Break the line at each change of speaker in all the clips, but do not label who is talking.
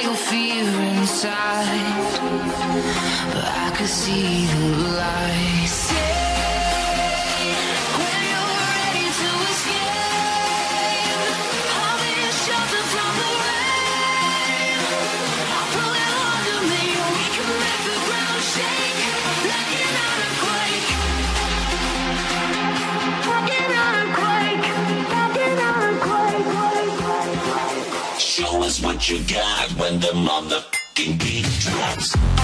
your fear inside, but I could see the light.
what you got when the motherfucking beat drops.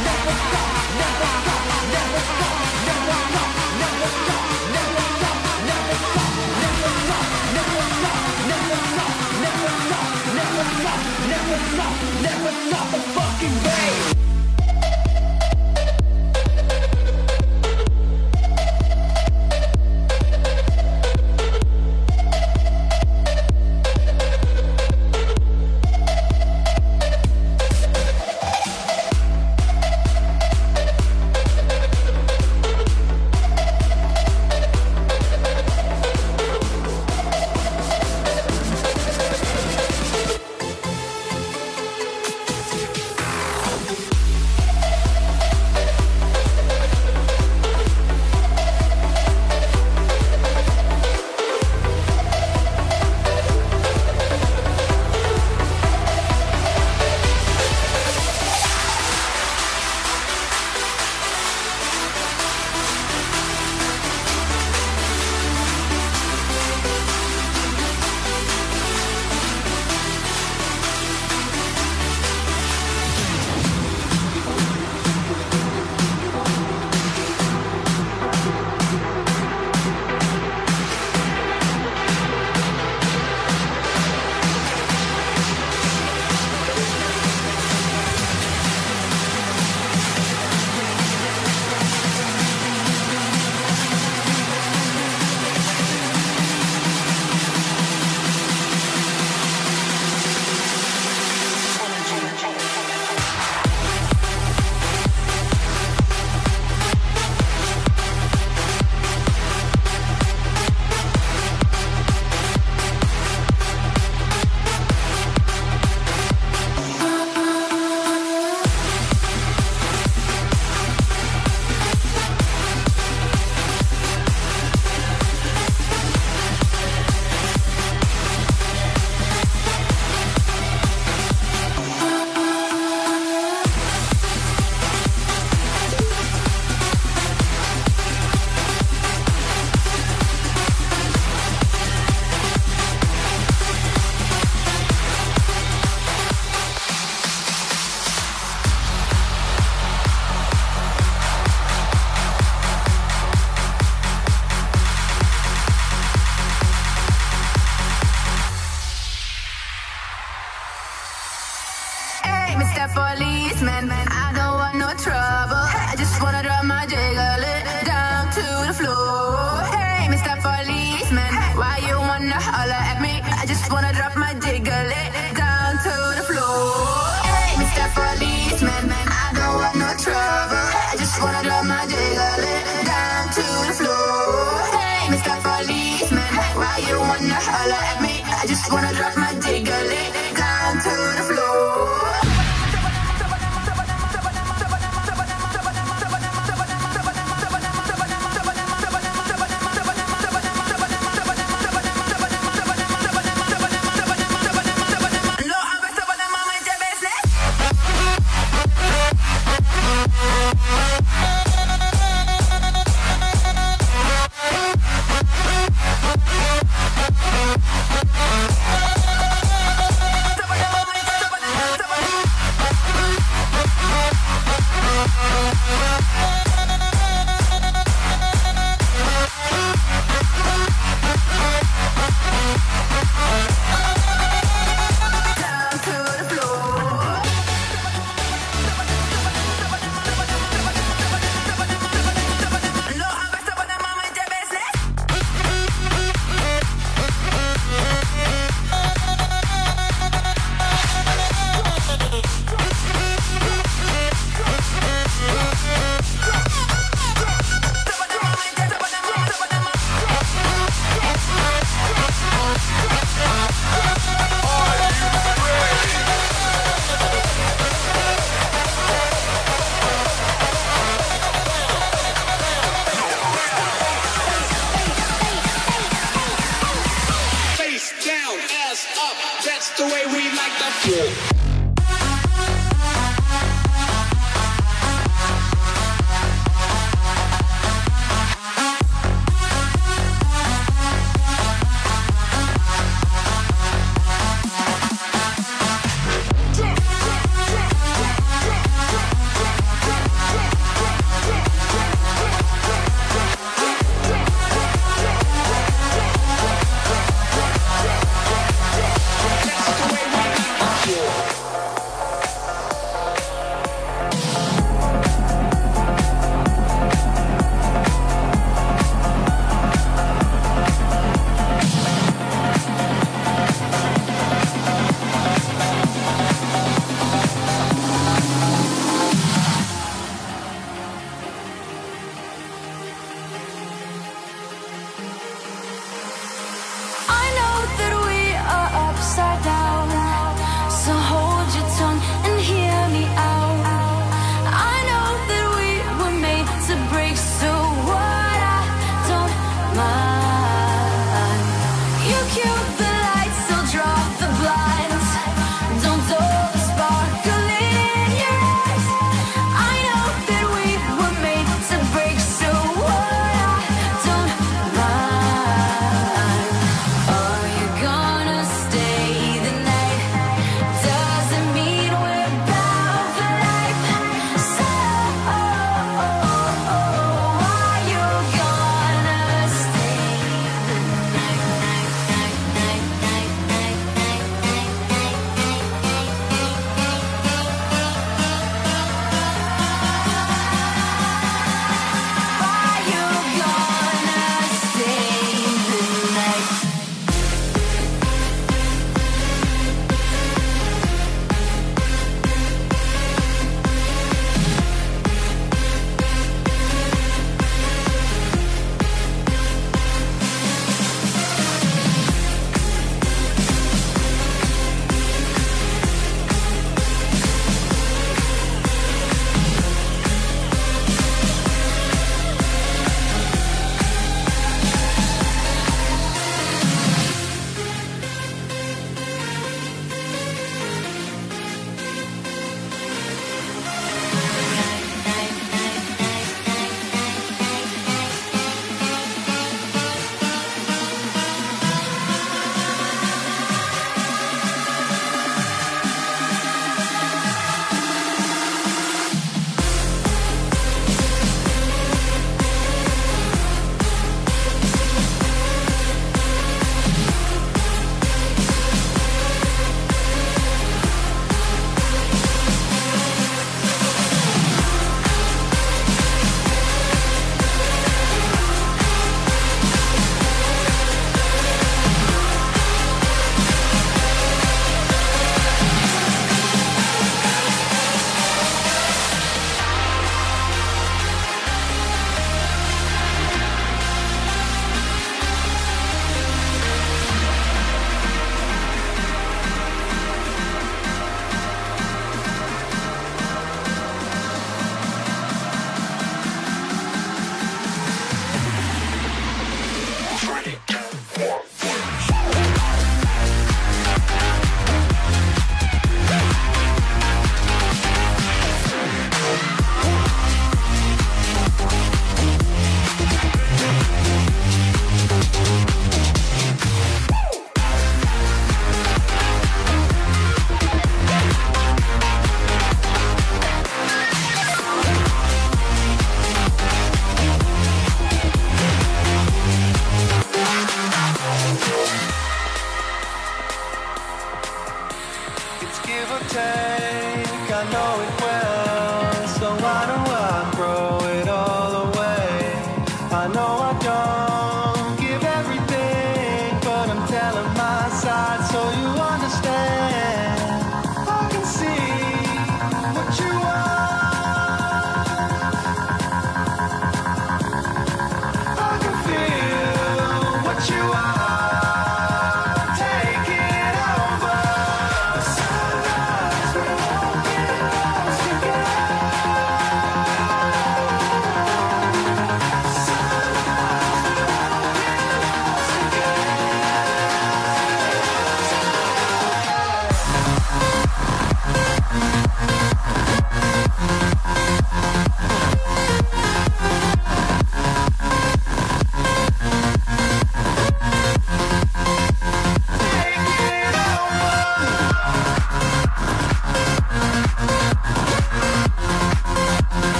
Never stop, never stop, never stop, never stop, never stop. nothing.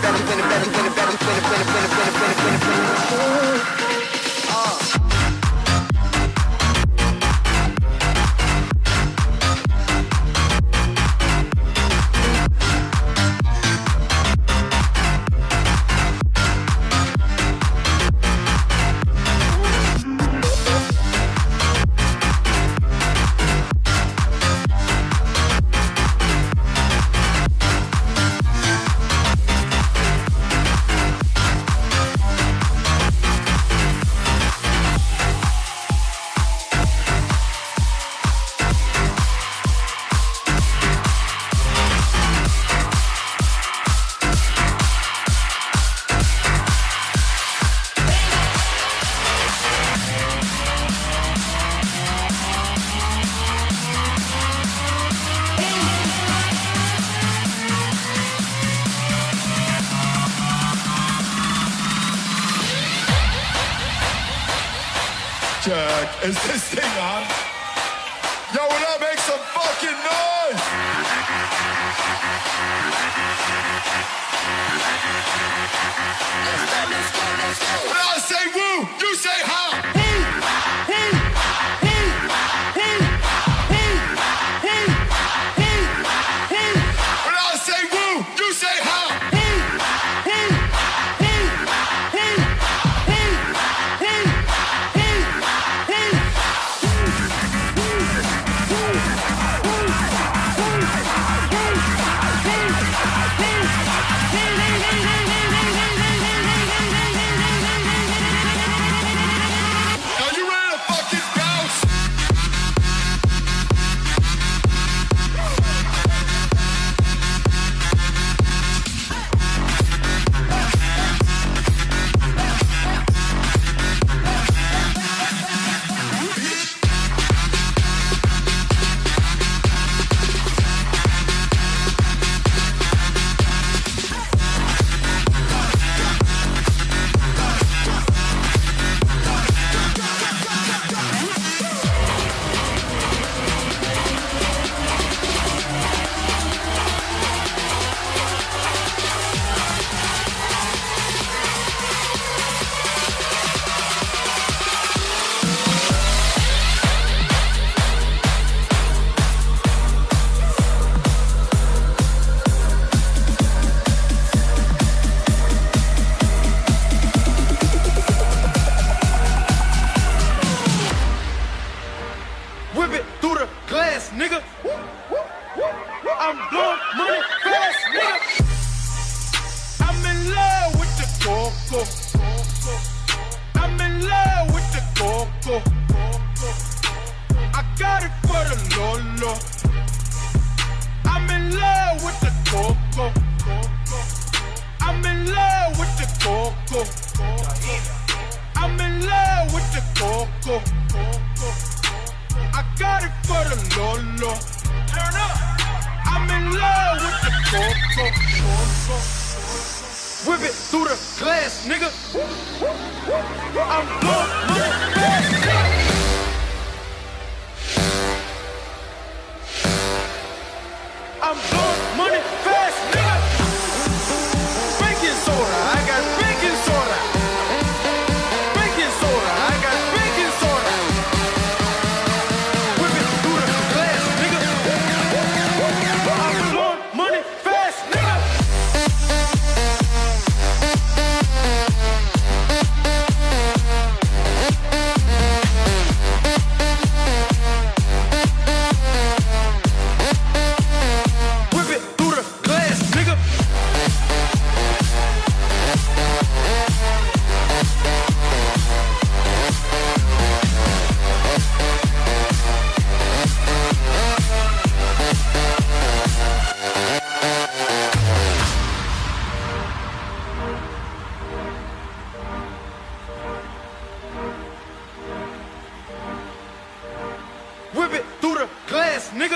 Better, better, better, better, better, better,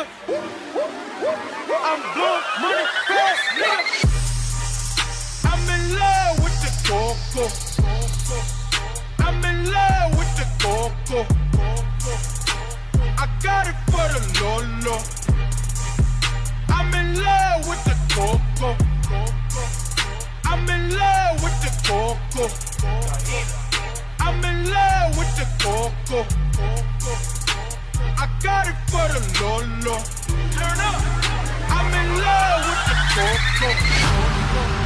More money, fast, nigga. I'm in love with the coco. I'm in love with the coco. I got it for the lolo. I'm in love with the coco. I'm in love with the coco. I'm in love with the coco. I got it for the Lolo. Turn up. I'm in love with the Coco.